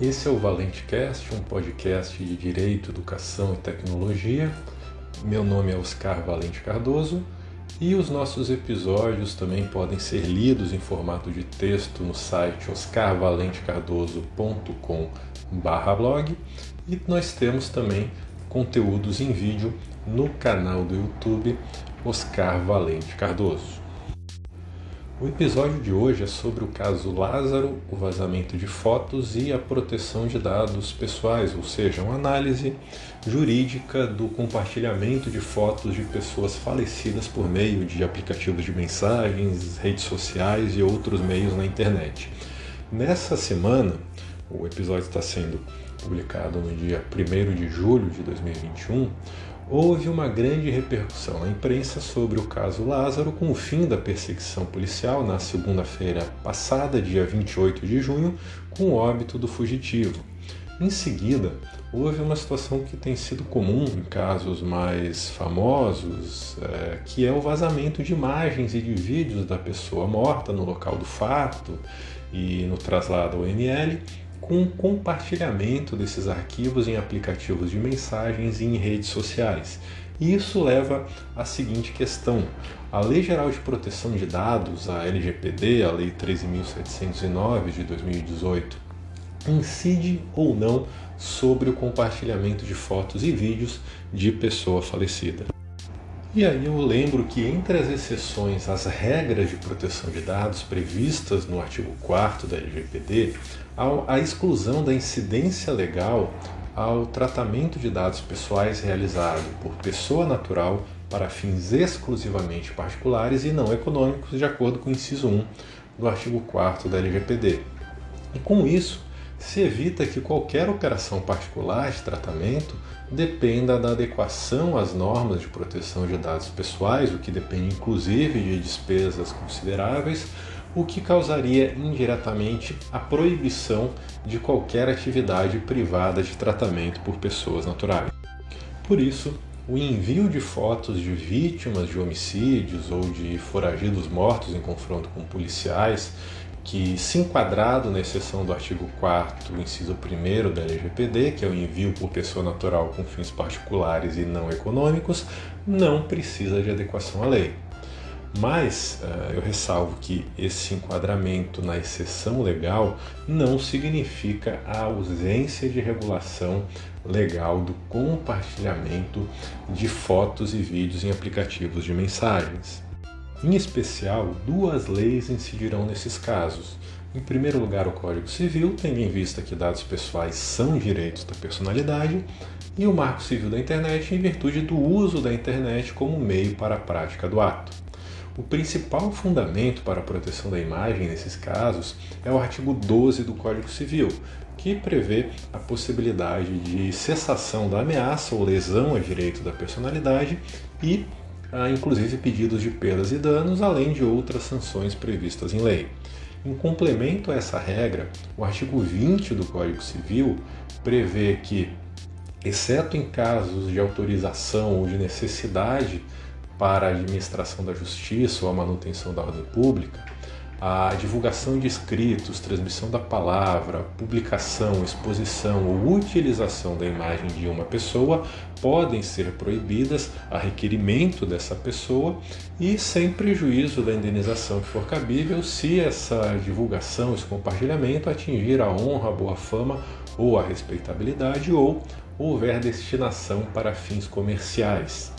Esse é o Valente Cast, um podcast de Direito, Educação e Tecnologia. Meu nome é Oscar Valente Cardoso e os nossos episódios também podem ser lidos em formato de texto no site oscarvalentecardoso.com/blog e nós temos também conteúdos em vídeo no canal do YouTube Oscar Valente Cardoso. O episódio de hoje é sobre o caso Lázaro, o vazamento de fotos e a proteção de dados pessoais, ou seja, uma análise jurídica do compartilhamento de fotos de pessoas falecidas por meio de aplicativos de mensagens, redes sociais e outros meios na internet. Nessa semana, o episódio está sendo publicado no dia 1 de julho de 2021 houve uma grande repercussão na imprensa sobre o caso Lázaro com o fim da perseguição policial na segunda-feira passada, dia 28 de junho, com o óbito do fugitivo. Em seguida, houve uma situação que tem sido comum em casos mais famosos, é, que é o vazamento de imagens e de vídeos da pessoa morta no local do fato e no traslado ao ML, com compartilhamento desses arquivos em aplicativos de mensagens e em redes sociais. E isso leva à seguinte questão: a Lei Geral de Proteção de Dados, a LGPD, a Lei 13.709 de 2018, incide ou não sobre o compartilhamento de fotos e vídeos de pessoa falecida. E aí eu lembro que entre as exceções às regras de proteção de dados previstas no artigo 4 da LGPD, há a exclusão da incidência legal ao tratamento de dados pessoais realizado por pessoa natural para fins exclusivamente particulares e não econômicos, de acordo com o inciso 1 do artigo 4 da LGPD. E com isso, se evita que qualquer operação particular de tratamento dependa da adequação às normas de proteção de dados pessoais, o que depende inclusive de despesas consideráveis, o que causaria indiretamente a proibição de qualquer atividade privada de tratamento por pessoas naturais. Por isso, o envio de fotos de vítimas de homicídios ou de foragidos mortos em confronto com policiais que, se enquadrado na exceção do artigo 4 inciso 1 da LGPD, que é o envio por pessoa natural com fins particulares e não econômicos, não precisa de adequação à lei. Mas uh, eu ressalvo que esse enquadramento na exceção legal não significa a ausência de regulação legal do compartilhamento de fotos e vídeos em aplicativos de mensagens. Em especial, duas leis incidirão nesses casos. Em primeiro lugar, o Código Civil, tendo em vista que dados pessoais são direitos da personalidade, e o Marco Civil da Internet, em virtude do uso da internet como meio para a prática do ato. O principal fundamento para a proteção da imagem nesses casos é o artigo 12 do Código Civil, que prevê a possibilidade de cessação da ameaça ou lesão a direito da personalidade e inclusive pedidos de perdas e danos, além de outras sanções previstas em lei. Em complemento a essa regra, o artigo 20 do Código Civil prevê que, exceto em casos de autorização ou de necessidade para a administração da justiça ou a manutenção da ordem pública, a divulgação de escritos, transmissão da palavra, publicação, exposição ou utilização da imagem de uma pessoa podem ser proibidas a requerimento dessa pessoa e sem prejuízo da indenização que for cabível se essa divulgação, esse compartilhamento atingir a honra, a boa fama ou a respeitabilidade ou houver destinação para fins comerciais.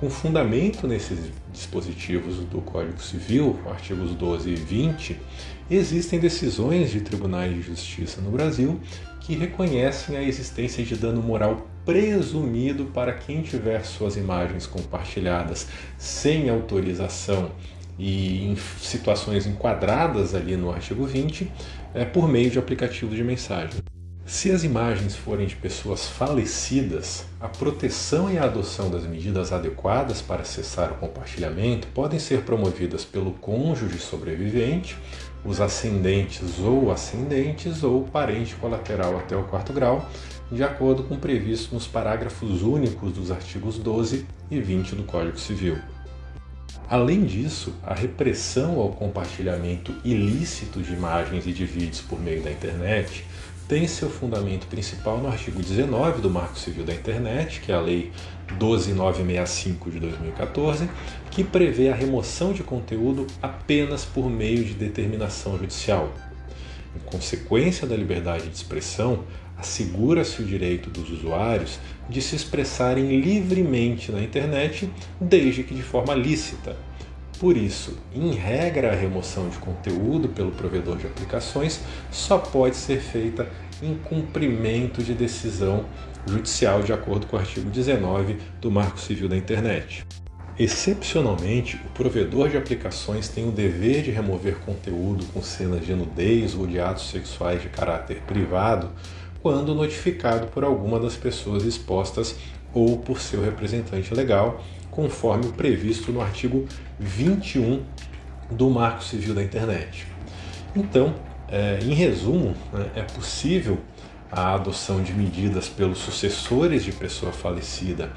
Com fundamento nesses dispositivos do Código Civil, artigos 12 e 20, existem decisões de tribunais de justiça no Brasil que reconhecem a existência de dano moral presumido para quem tiver suas imagens compartilhadas sem autorização e em situações enquadradas ali no artigo 20, é, por meio de aplicativos de mensagem. Se as imagens forem de pessoas falecidas, a proteção e a adoção das medidas adequadas para cessar o compartilhamento podem ser promovidas pelo cônjuge sobrevivente, os ascendentes ou ascendentes ou parente colateral até o quarto grau, de acordo com o previsto nos parágrafos únicos dos artigos 12 e 20 do Código Civil. Além disso, a repressão ao compartilhamento ilícito de imagens e de vídeos por meio da internet tem seu fundamento principal no artigo 19 do Marco Civil da Internet, que é a Lei 12965 de 2014, que prevê a remoção de conteúdo apenas por meio de determinação judicial. Em consequência da liberdade de expressão, assegura-se o direito dos usuários de se expressarem livremente na internet, desde que de forma lícita. Por isso, em regra, a remoção de conteúdo pelo provedor de aplicações só pode ser feita em cumprimento de decisão judicial de acordo com o artigo 19 do Marco Civil da Internet. Excepcionalmente, o provedor de aplicações tem o dever de remover conteúdo com cenas de nudez ou de atos sexuais de caráter privado quando notificado por alguma das pessoas expostas ou por seu representante legal, conforme o previsto no artigo 21 do Marco Civil da Internet. Então, é, em resumo, né, é possível a adoção de medidas pelos sucessores de pessoa falecida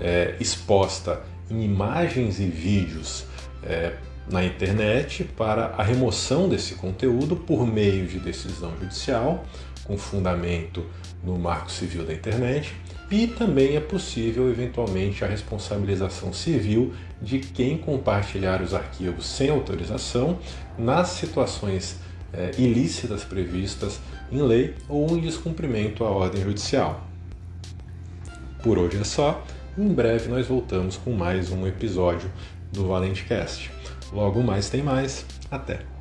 é, exposta em imagens e vídeos é, na internet para a remoção desse conteúdo por meio de decisão judicial, com fundamento no Marco Civil da Internet, e também é possível, eventualmente, a responsabilização civil de quem compartilhar os arquivos sem autorização nas situações é, ilícitas previstas em lei ou em descumprimento à ordem judicial. Por hoje é só. Em breve nós voltamos com mais um episódio do Valente Cast. Logo mais tem mais. Até!